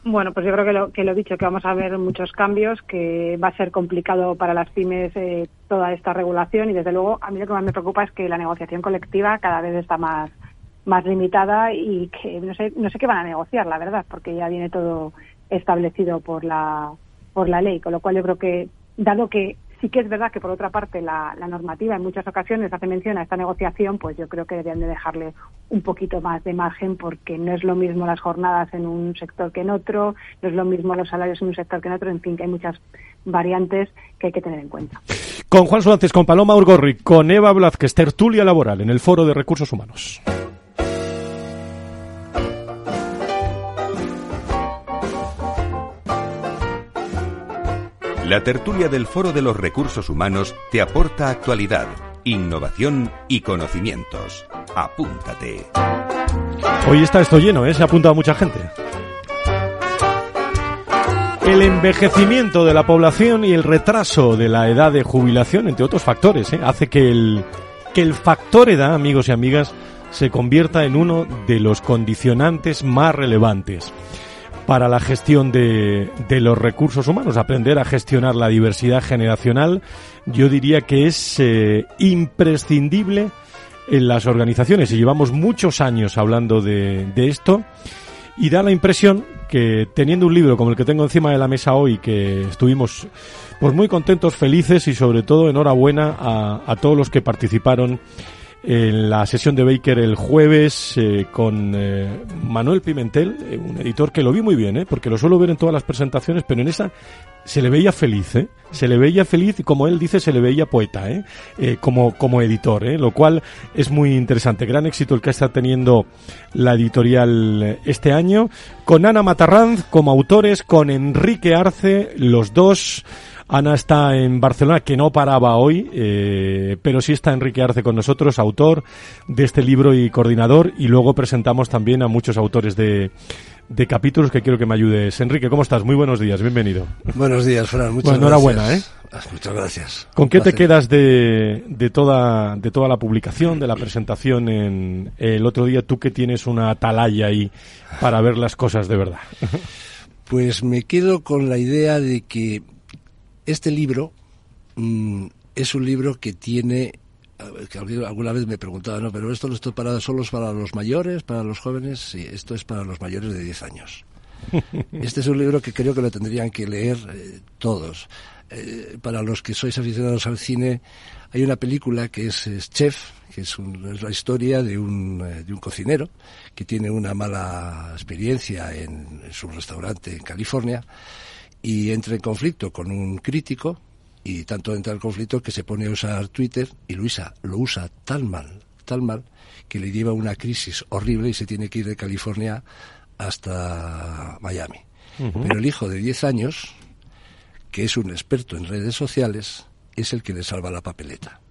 Bueno, pues yo creo que lo, que lo he dicho, que vamos a ver muchos cambios, que va a ser complicado para las pymes eh, toda esta regulación. Y desde luego a mí lo que más me preocupa es que la negociación colectiva cada vez está más más limitada y que no sé no sé qué van a negociar, la verdad, porque ya viene todo establecido por la por la ley, con lo cual yo creo que dado que Sí que es verdad que, por otra parte, la, normativa en muchas ocasiones hace mención a esta negociación, pues yo creo que deberían de dejarle un poquito más de margen porque no es lo mismo las jornadas en un sector que en otro, no es lo mismo los salarios en un sector que en otro, en fin, que hay muchas variantes que hay que tener en cuenta. Con Juan Suárez, con Paloma Urgorri, con Eva Blázquez, tertulia laboral en el Foro de Recursos Humanos. La tertulia del Foro de los Recursos Humanos te aporta actualidad, innovación y conocimientos. Apúntate. Hoy está esto lleno, ¿eh? Se ha apuntado mucha gente. El envejecimiento de la población y el retraso de la edad de jubilación, entre otros factores, ¿eh? hace que el, que el factor edad, amigos y amigas, se convierta en uno de los condicionantes más relevantes para la gestión de, de, los recursos humanos, aprender a gestionar la diversidad generacional, yo diría que es eh, imprescindible en las organizaciones y llevamos muchos años hablando de, de, esto y da la impresión que teniendo un libro como el que tengo encima de la mesa hoy, que estuvimos pues muy contentos, felices y sobre todo enhorabuena a, a todos los que participaron en la sesión de Baker el jueves eh, con eh, Manuel Pimentel, eh, un editor que lo vi muy bien, porque lo suelo ver en todas las presentaciones, pero en esa se le veía feliz, se le veía feliz y como él dice, se le veía poeta, como, como editor, lo cual es muy interesante. Gran éxito el que está teniendo la editorial este año, con Ana Matarranz como autores, con Enrique Arce, los dos Ana está en Barcelona, que no paraba hoy, eh, pero sí está Enrique Arce con nosotros, autor de este libro y coordinador, y luego presentamos también a muchos autores de, de capítulos que quiero que me ayudes. Enrique, ¿cómo estás? Muy buenos días, bienvenido. Buenos días, Fran, muchas bueno, enhorabuena, ¿eh? Ah, muchas gracias. ¿Con qué te quedas de, de, toda, de toda la publicación, de la presentación en el otro día, tú que tienes una atalaya ahí para ver las cosas de verdad? Pues me quedo con la idea de que este libro mm, es un libro que tiene que alguna vez me preguntaba, no, pero esto, esto para, solo es para los mayores, para los jóvenes, sí, esto es para los mayores de 10 años. Este es un libro que creo que lo tendrían que leer eh, todos. Eh, para los que sois aficionados al cine, hay una película que es, Chef, que es, la historia de un, eh, de un, cocinero que tiene una mala experiencia en su restaurante en California y entra en conflicto con un crítico y tanto entra en conflicto que se pone a usar Twitter y Luisa lo usa tan mal, tan mal, que le lleva una crisis horrible y se tiene que ir de California hasta Miami. Pero el hijo de 10 años, que es un experto en redes sociales, es el que le salva la papeleta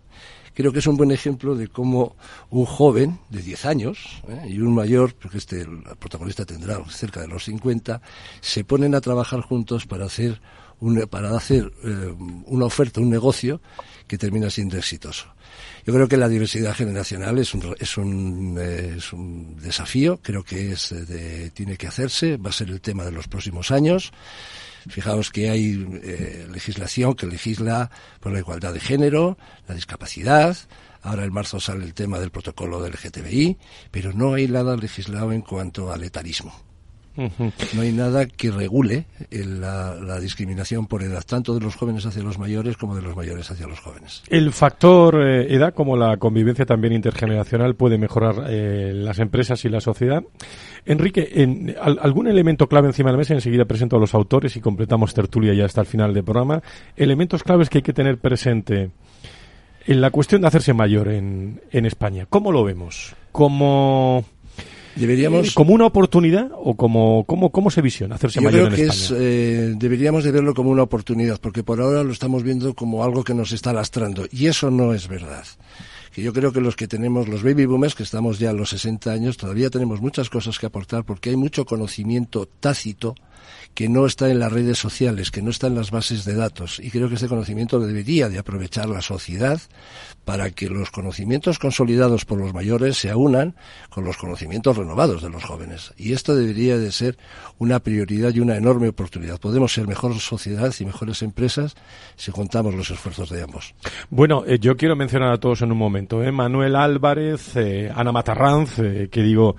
creo que es un buen ejemplo de cómo un joven de 10 años ¿eh? y un mayor, porque este el protagonista tendrá cerca de los 50, se ponen a trabajar juntos para hacer para hacer eh, una oferta, un negocio que termina siendo exitoso. Yo creo que la diversidad generacional es un, es un, eh, es un desafío, creo que es tiene que hacerse, va a ser el tema de los próximos años. Fijaos que hay eh, legislación que legisla por la igualdad de género, la discapacidad, ahora en marzo sale el tema del protocolo del LGTBI, pero no hay nada legislado en cuanto al etarismo. No hay nada que regule la, discriminación por edad, tanto de los jóvenes hacia los mayores como de los mayores hacia los jóvenes. El factor eh, edad, como la convivencia también intergeneracional, puede mejorar eh, las empresas y la sociedad. Enrique, en, ¿algún elemento clave encima de la mesa? Enseguida presento a los autores y completamos tertulia ya hasta el final del programa. Elementos claves que hay que tener presente en la cuestión de hacerse mayor en, en España. ¿Cómo lo vemos? ¿Cómo Deberíamos... ¿Como una oportunidad o como cómo, cómo se visiona hacerse Yo mayor creo que Es, eh, deberíamos de verlo como una oportunidad, porque por ahora lo estamos viendo como algo que nos está lastrando, y eso no es verdad. que yo creo que los que tenemos, los baby boomers, que estamos ya a los 60 años, todavía tenemos muchas cosas que aportar porque hay mucho conocimiento tácito que no está en las redes sociales, que no está en las bases de datos. Y creo que este conocimiento debería de aprovechar la sociedad para que los conocimientos consolidados por los mayores se aunan con los conocimientos renovados de los jóvenes. Y esto debería de ser una prioridad y una enorme oportunidad. Podemos ser mejor sociedad y mejores empresas si juntamos los esfuerzos de ambos. Bueno, eh, yo quiero mencionar a todos en un momento. ¿eh? Manuel Álvarez, eh, Ana Matarranz, eh, que digo,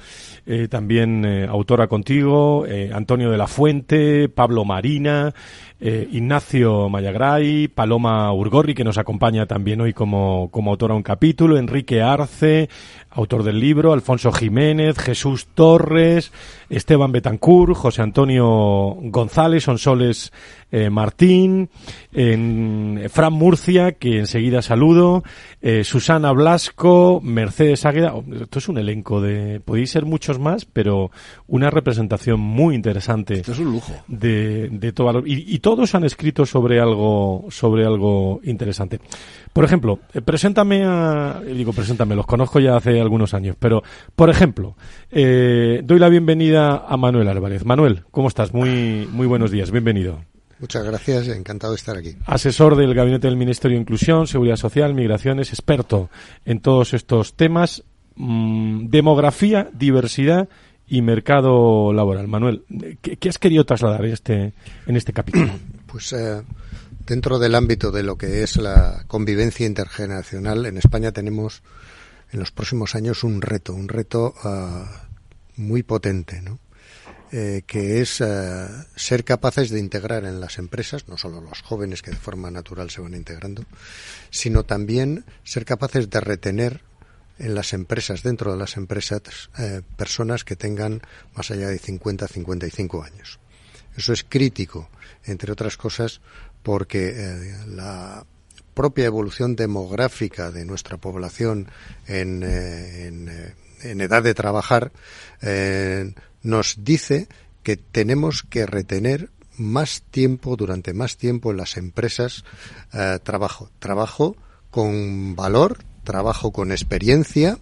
también autora contigo, Antonio de la Fuente, Pablo Marina, eh, Ignacio Mayagray, Paloma Urgorri, que nos acompaña también hoy como, como autora un capítulo, Enrique Arce, autor del libro, Alfonso Jiménez, Jesús Torres, Esteban Betancur, José Antonio González, Sonsoles eh, Martín, en Fran Murcia, que enseguida saludo, eh, Susana Blasco, Mercedes Águeda. Oh, Esto es un elenco de, podéis ser muchos más, pero una representación muy interesante. Esto es un lujo. De, de toda lo- y, y todos han escrito sobre algo, sobre algo interesante. Por ejemplo, eh, preséntame a, eh, digo, preséntame, los conozco ya hace algunos años, pero, por ejemplo, eh, doy la bienvenida a Manuel Álvarez. Manuel, ¿cómo estás? Muy, muy buenos días, bienvenido. Muchas gracias, encantado de estar aquí. Asesor del Gabinete del Ministerio de Inclusión, Seguridad Social, Migraciones, experto en todos estos temas, mm, demografía, diversidad y mercado laboral. Manuel, ¿qué, qué has querido trasladar en este, en este capítulo? Pues eh, dentro del ámbito de lo que es la convivencia intergeneracional, en España tenemos en los próximos años un reto, un reto ah, muy potente, ¿no? Eh, que es eh, ser capaces de integrar en las empresas, no solo los jóvenes que de forma natural se van integrando, sino también ser capaces de retener en las empresas, dentro de las empresas, eh, personas que tengan más allá de 50, 55 años. Eso es crítico, entre otras cosas, porque eh, la propia evolución demográfica de nuestra población en, eh, en, eh, en edad de trabajar eh, nos dice que tenemos que retener más tiempo, durante más tiempo en las empresas, trabajo. Trabajo con valor, trabajo con experiencia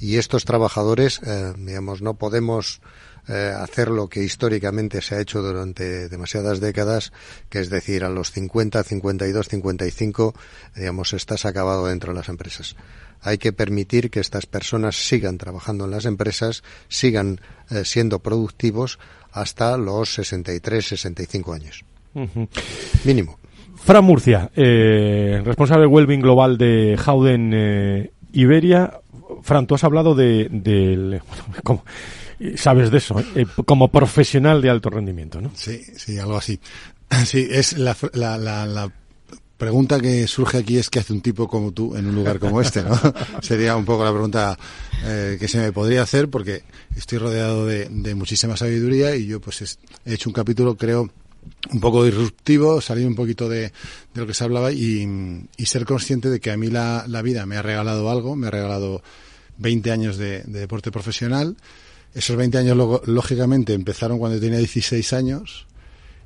y estos trabajadores, digamos, no podemos eh, hacer lo que históricamente se ha hecho durante demasiadas décadas, que es decir, a los 50, 52, 55, digamos, estás acabado dentro de las empresas. Hay que permitir que estas personas sigan trabajando en las empresas, sigan eh, siendo productivos hasta los 63, 65 años. Mínimo. Fran Murcia, eh, responsable de Wellbeing Global de Howden eh, Iberia. Fran, tú has hablado de, como- sabes de eso, eh, como profesional de alto rendimiento, ¿no? Sí, sí, algo así. Sí, es la, la, la, la pregunta que surge aquí es qué hace un tipo como tú en un lugar como este, ¿no? Sería un poco la pregunta eh, que se me podría hacer porque estoy rodeado de, muchísima sabiduría y yo pues es- he hecho un capítulo, creo, un poco disruptivo, salir un poquito de, de lo que se hablaba y, y ser consciente de que a mí la, la vida me ha regalado algo, me ha regalado 20 años de deporte profesional. Esos 20 años, luego, lógicamente, empezaron cuando tenía 16 años.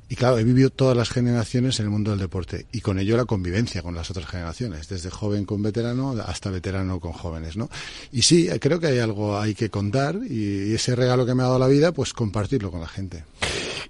Y claro, he vivido todas las generaciones en el mundo del deporte y con ello la convivencia con las otras generaciones, desde joven con veterano hasta veterano con jóvenes, ¿no? Y sí, creo que hay algo hay que contar y ese regalo que me ha dado la vida, pues compartirlo con la gente.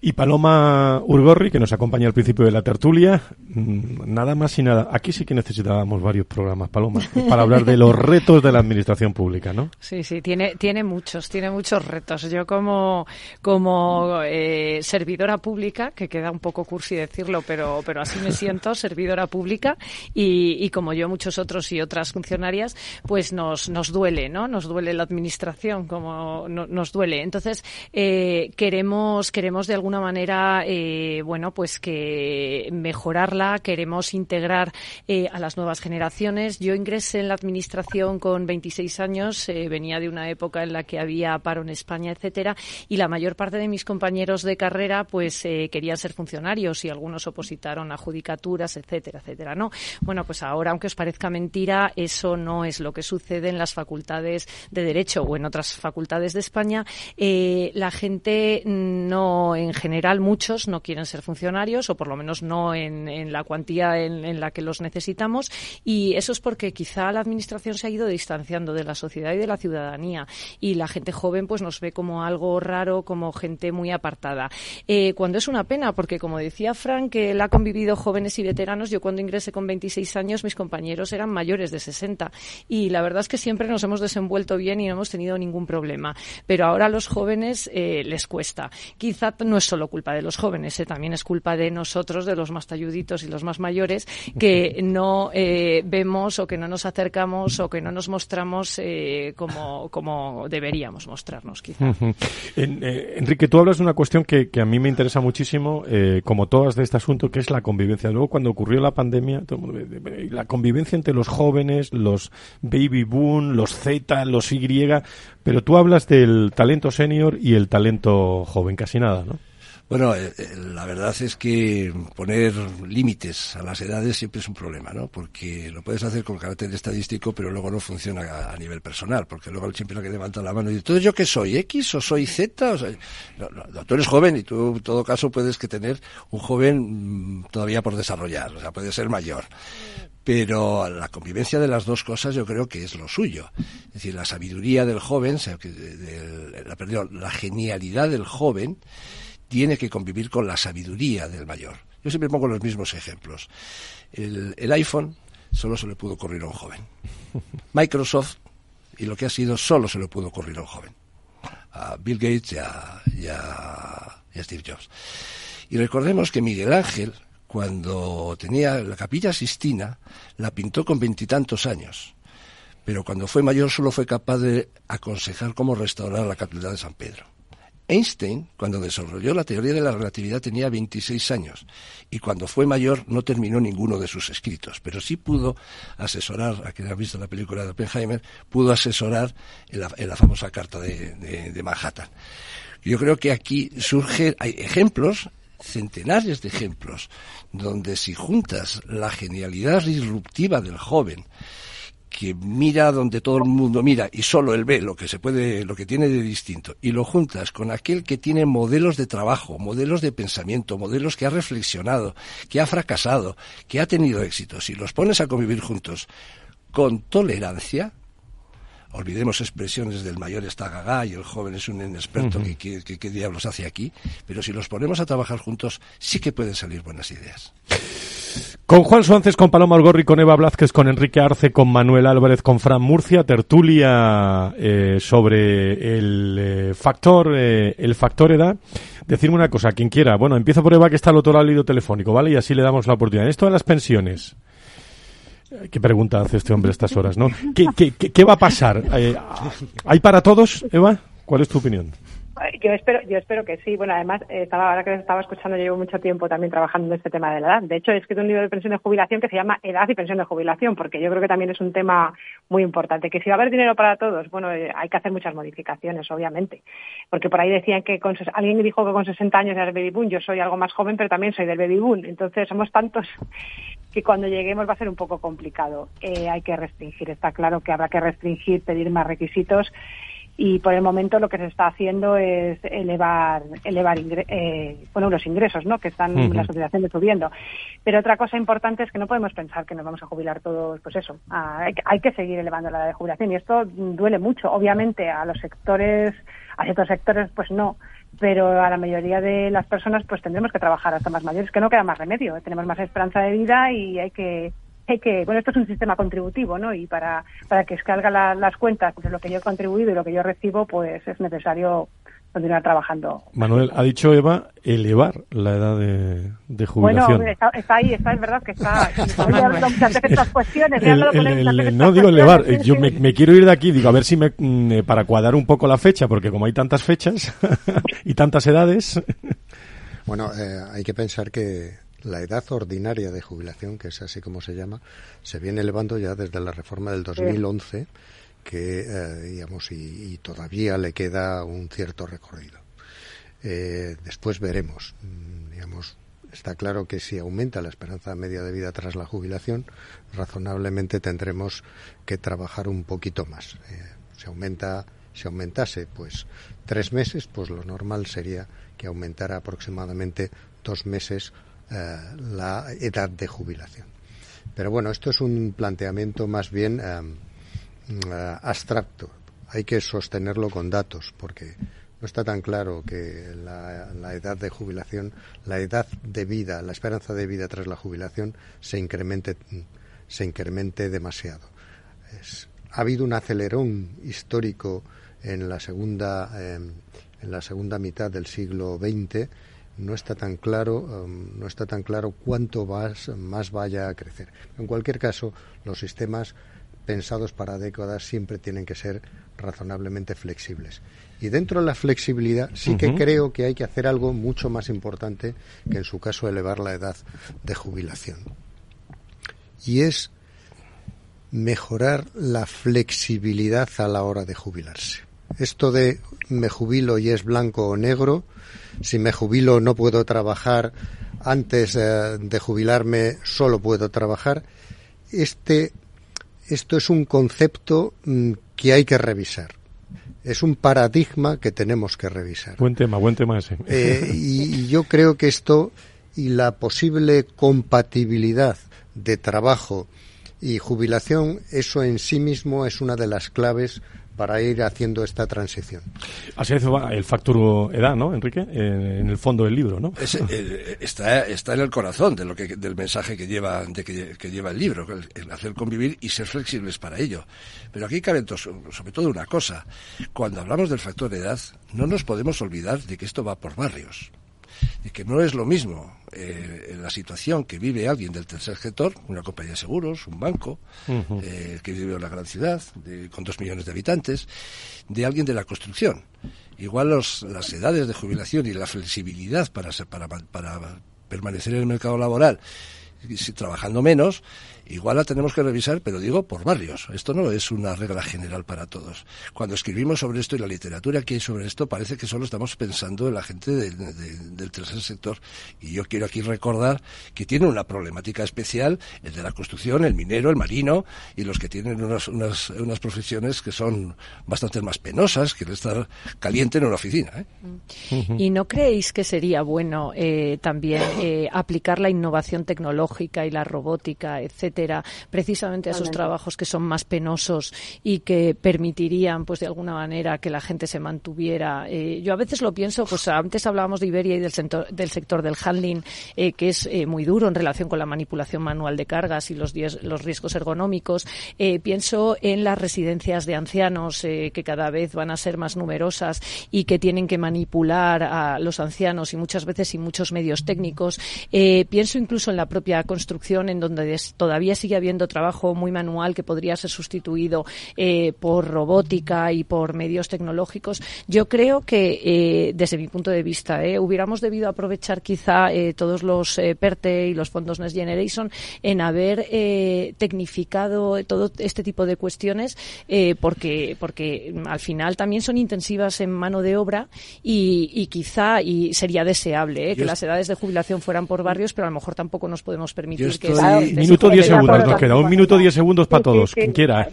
Y Paloma Urgorri, que nos acompaña al principio de la tertulia. Mm, Nada más y nada. Aquí sí que necesitábamos varios programas, Paloma, para hablar de los retos de la administración pública, ¿no? Sí, sí, tiene, tiene muchos, tiene muchos retos. Yo como, como eh, servidora pública, que queda un poco cursi decirlo, pero, pero así me siento, servidora pública, y, y como yo muchos otros y otras funcionarias, pues nos, nos duele, ¿no? Nos duele la administración, como no- nos duele. Entonces, eh, queremos, queremos de alguna manera, eh, bueno, pues que mejorarla, queremos integrar eh, a las nuevas generaciones. Yo ingresé en la administración con 26 años, eh, venía de una época en la que había paro en España, etcétera, y la mayor parte de mis compañeros de carrera, pues querían ser funcionarios y algunos opositaron a judicaturas, etcétera, etcétera, ¿no? Bueno, pues ahora, aunque os parezca mentira, eso no es lo que sucede en las facultades de Derecho o en otras facultades de España. La gente no, en general muchos no quieren ser funcionarios o por lo menos no en, la cuantía en, la que los necesitamos y eso es porque quizá la administración se ha ido distanciando de la sociedad y de la ciudadanía y la gente joven pues nos ve como algo raro, como gente muy apartada. Eh, cuando es una pena porque como decía Frank, que él ha convivido jóvenes y veteranos, yo cuando ingresé con 26 años mis compañeros eran mayores de 60 y la verdad es que siempre nos hemos desenvuelto bien y no hemos tenido ningún problema. Pero ahora a los jóvenes eh, les cuesta. Quizá no es solo culpa de los jóvenes, eh, también es culpa de nosotros, de los más talluditos y los más mayores, que no eh, vemos o que no nos acercamos o que no nos mostramos como, como deberíamos mostrarnos, quizá. Enrique, tú hablas de una cuestión que, que a mí me interesa muchísimo, como todas de este asunto, que es la convivencia. Luego, cuando ocurrió la pandemia, la convivencia entre los jóvenes, los baby boom, los Z, los Y, pero tú hablas del talento senior y el talento joven, casi nada, ¿no? Bueno, eh, eh, la verdad es que poner límites a las edades siempre es un problema, ¿no? Porque lo puedes hacer con carácter estadístico, pero luego no funciona a, nivel personal, porque luego siempre lo que levanta la mano y dice, ¿entonces yo qué soy? ¿X o soy Z? O no, tú eres joven y tú, en todo caso, puedes que tener un joven mm, todavía por desarrollar, o sea, puede ser mayor pero la convivencia de las dos cosas yo creo que es lo suyo. Es decir, la sabiduría del joven, la, la genialidad del joven tiene que convivir con la sabiduría del mayor. Yo siempre pongo los mismos ejemplos. El, iPhone solo se le pudo ocurrir a un joven. Microsoft y lo que ha sido solo se le pudo ocurrir a un joven. A Bill Gates y a Steve Jobs. Y recordemos que Miguel Ángel, cuando tenía la capilla Sistina, la pintó con veintitantos años. Pero cuando fue mayor solo fue capaz de aconsejar cómo restaurar la catedral de San Pedro. Einstein, cuando desarrolló la teoría de la relatividad, tenía 26 años y cuando fue mayor no terminó ninguno de sus escritos, pero sí pudo asesorar, a quien ha visto la película de Oppenheimer, pudo asesorar en la, famosa carta de, de Manhattan. Yo creo que aquí surge, hay ejemplos centenares de ejemplos donde si juntas la genialidad disruptiva del joven, que mira donde todo el mundo mira y solo él ve lo que se puede, lo que tiene de distinto, y lo juntas con aquel que tiene modelos de trabajo, modelos de pensamiento, modelos que ha reflexionado, que ha fracasado, que ha tenido éxitos, y los pones a convivir juntos con tolerancia, olvidemos expresiones del mayor está gaga y el joven es un inexperto que, qué diablos hace aquí, pero si los ponemos a trabajar juntos sí que pueden salir buenas ideas. Con Juan Suárez, con Paloma Algorri, con Eva Blázquez, con Enrique Arce, con Manuel Álvarez, con Fran Murcia, tertulia eh, sobre el eh, factor eh, el factor edad. Decirme una cosa, quien quiera. Bueno, empiezo por Eva, que está al otro lado del telefónico, ¿vale? Y así le damos la oportunidad. Esto de las pensiones. ¿Qué pregunta hace este hombre a estas horas, no? ¿Qué, qué, qué va a pasar? Eh, ¿Hay para todos, Eva? ¿Cuál es tu opinión? Yo espero, yo espero que sí. Bueno, además, estaba, ahora que estaba escuchando, llevo mucho tiempo también trabajando en este tema de la edad. De hecho, he escrito un libro de pensión de jubilación que se llama Edad y pensión de jubilación, porque yo creo que también es un tema muy importante. Que si va a haber dinero para todos, bueno, eh, hay que hacer muchas modificaciones, obviamente. Porque por ahí decían que con, alguien dijo que con 60 años era el baby boom. Yo soy algo más joven, pero también soy del baby boom. Entonces, somos tantos que cuando lleguemos va a ser un poco complicado. Eh, hay que restringir, está claro que habrá que restringir, pedir más requisitos y por el momento lo que se está haciendo es elevar elevar eh, bueno los ingresos no que están las cotizaciones subiendo. Pero otra cosa importante es que no podemos pensar que nos vamos a jubilar todos pues eso hay, hay, que seguir elevando la edad de jubilación y esto duele mucho. Obviamente a los sectores a ciertos sectores pues no pero a la mayoría de las personas pues tendremos que trabajar hasta más mayores que no queda más remedio. Tenemos más esperanza de vida y hay que que, bueno, esto es un sistema contributivo, ¿no? Y para, para que escalga las cuentas de lo que yo he contribuido y lo que yo recibo, pues es necesario continuar trabajando. Manuel, ha dicho Eva elevar la edad de, jubilación. Bueno, está, ahí, está, es verdad que está. cuestiones. no digo elevar, yo me, quiero ir de aquí, digo, a ver si me, mm, para cuadrar un poco la fecha, porque como hay tantas fechas y tantas edades. Bueno, eh, hay que pensar que la edad ordinaria de jubilación, que es así como se llama, se viene elevando ya desde la reforma del 2011, que, eh, digamos, y, todavía le queda un cierto recorrido. Eh, después veremos, mm, digamos, está claro que si aumenta la esperanza media de vida tras la jubilación, razonablemente tendremos que trabajar un poquito más. Eh, si aumenta Si aumentase pues tres meses, pues lo normal sería que aumentara aproximadamente dos meses eh, la edad de jubilación. Pero bueno, esto es un planteamiento más bien eh, eh, abstracto. Hay que sostenerlo con datos, porque no está tan claro que la, edad de jubilación, la edad de vida, la esperanza de vida tras la jubilación se incremente, se incremente demasiado. ha habido un acelerón histórico en la segunda, em, en la segunda mitad del siglo XX. No está tan claro, em, no está tan claro cuánto más, más vaya a crecer. En cualquier caso, los sistemas pensados para décadas siempre tienen que ser razonablemente flexibles. Y dentro de la flexibilidad sí que creo que hay que hacer algo mucho más importante que en su caso elevar la edad de jubilación. Y es mejorar la flexibilidad a la hora de jubilarse. Esto de me jubilo y es blanco o negro, si me jubilo no puedo trabajar, antes eh, de jubilarme solo puedo trabajar, este esto es un concepto mm, que hay que revisar. Es un paradigma que tenemos que revisar. Buen tema, buen tema ese. Eh, y, yo creo que esto y la posible compatibilidad de trabajo y jubilación, eso en sí mismo es una de las claves para ir haciendo esta transición. Así es el factor edad, ¿no, Enrique? En, el fondo del libro, ¿no? Eh, está, está en el corazón de lo que, del mensaje que lleva, de que, lleva el libro, el, hacer convivir y ser flexibles para ello. Pero aquí cabe sobre todo una cosa. Cuando hablamos del factor edad, no nos podemos olvidar de que esto va por barrios y que no es lo mismo eh, la situación que vive alguien del tercer sector, una compañía de seguros, un banco, eh, que vive en una gran ciudad con dos millones de habitantes, de alguien de la construcción. Igual las edades de jubilación y la flexibilidad para, para, para permanecer en el mercado laboral trabajando menos, igual la tenemos que revisar, pero digo por barrios. Esto no es una regla general para todos. Cuando escribimos sobre esto y la literatura que hay sobre esto, parece que solo estamos pensando en la gente del tercer sector. Y yo quiero aquí recordar que tiene una problemática especial el de la construcción, el minero, el marino y los que tienen unas, unas, unas profesiones que son bastante más penosas que el estar caliente en una oficina. ¿eh? ¿Y no creéis que sería bueno eh, también eh, aplicar la innovación tecnológica y la robótica, etcétera? Precisamente a esos trabajos que son más penosos y que permitirían, pues de alguna manera, que la gente se mantuviera. Eh, yo a veces lo pienso, pues antes hablábamos de Iberia y del sector del, sector del handling, eh, que es eh, muy duro en relación con la manipulación manual de cargas y los, los riesgos ergonómicos. pienso en las residencias de ancianos que cada vez van a ser más numerosas y que tienen que manipular a los ancianos y muchas veces sin muchos medios técnicos. pienso incluso en la propia construcción, en donde todavía sigue habiendo trabajo muy manual que podría ser sustituido eh, por robótica y por medios tecnológicos. Yo creo que, eh, desde mi punto de vista, eh, hubiéramos debido aprovechar quizá todos los PERTE y los fondos Next Generation en haber tecnificado todo este tipo de cuestiones porque, porque al final también son intensivas en mano de obra y, quizá y sería deseable que las edades de jubilación fueran por barrios, pero a lo mejor tampoco nos podemos permitir que... Minuto segundos nos queda. Un minuto, diez segundos para todos. Quien quiera.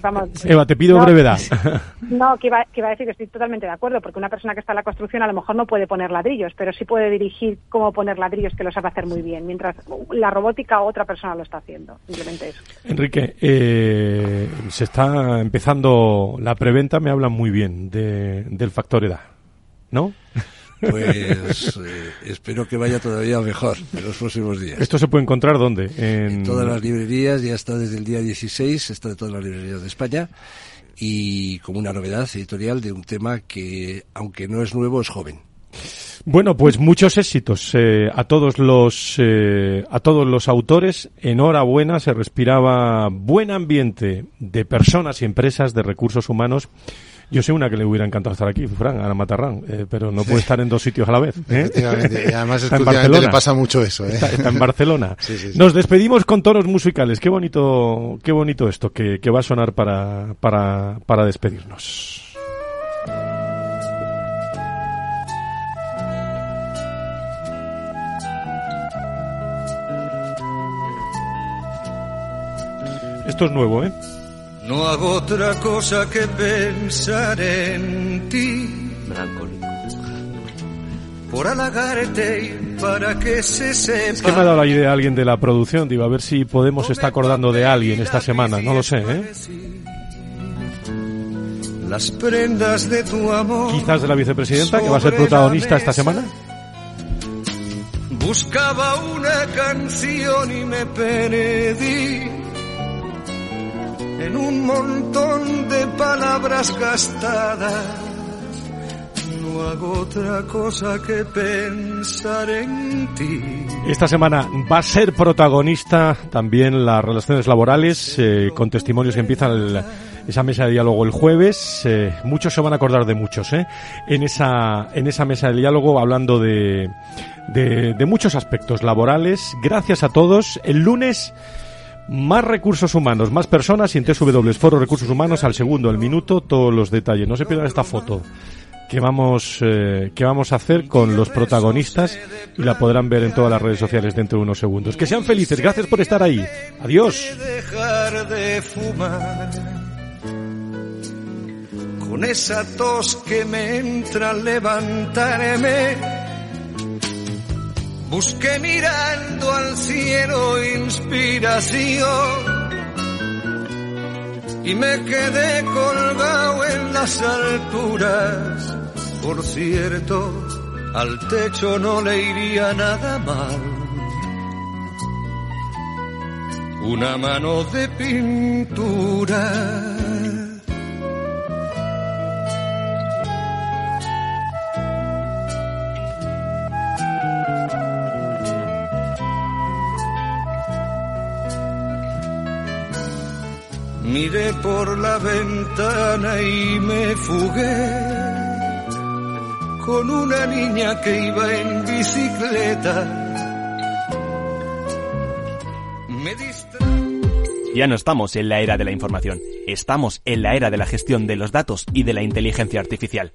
Eva, te pido brevedad. No, que iba, a decir que estoy totalmente de acuerdo, porque una persona que está en la construcción a lo mejor no puede poner ladrillos, pero sí puede dirigir cómo poner ladrillos, que lo sabe hacer muy bien, mientras la robótica otra persona lo está haciendo. Simplemente eso. Enrique, eh, se está empezando la preventa, me hablan muy bien de, del factor edad, ¿no? Pues eh, espero que vaya todavía mejor en los próximos días. ¿Esto se puede encontrar dónde? En... todas las librerías, ya está desde el día 16, está de todas las librerías de España y como una novedad editorial de un tema que, aunque no es nuevo, es joven. Bueno, pues muchos éxitos eh, a todos los eh, a todos los autores. Enhorabuena, se respiraba buen ambiente de personas y empresas de recursos humanos yo sé una que le hubiera encantado estar aquí, Fran, Ana Matarrán, eh, pero no puede estar en dos sitios a la vez. ¿eh? Efectivamente, y además está en Barcelona. le pasa mucho eso. ¿eh? Está, en Barcelona. Nos despedimos con tonos musicales. Qué bonito, qué bonito esto que, que va a sonar para, para, para despedirnos. Esto es nuevo, ¿eh? No hago otra cosa que pensar en ti. Por halagarte y para que se sepa. Es que me ha dado la idea alguien de la producción, digo, a ver si Podemos está acordando de alguien esta semana, no lo sé, ¿eh? Las prendas de tu amor. Quizás de la vicepresidenta, que va a ser protagonista esta semana. Buscaba una canción y me perdí en un montón de palabras gastadas. No hago otra cosa que pensar. Esta semana va a ser protagonista también las relaciones laborales, eh, con testimonios que empiezan esa mesa de diálogo el jueves. Eh, muchos se van a acordar de muchos, ¿eh? En esa, en esa mesa de diálogo hablando de, de muchos aspectos laborales. Gracias a todos. El lunes más recursos humanos, más personas y en TW Foro Recursos Humanos al segundo, al minuto, todos los detalles. No se pierdan esta foto que vamos, eh, que vamos a hacer con los protagonistas y la podrán ver en todas las redes sociales dentro de unos segundos. Que sean felices, gracias por estar ahí. Adiós. Busqué mirando al cielo inspiración y me quedé colgado en las alturas. Por cierto, al techo no le iría nada mal. Una mano de pintura. Por la ventana y me fugué con una niña que iba en bicicleta. Me Ya no estamos en la era de la información, estamos en la era de la gestión de los datos y de la inteligencia artificial.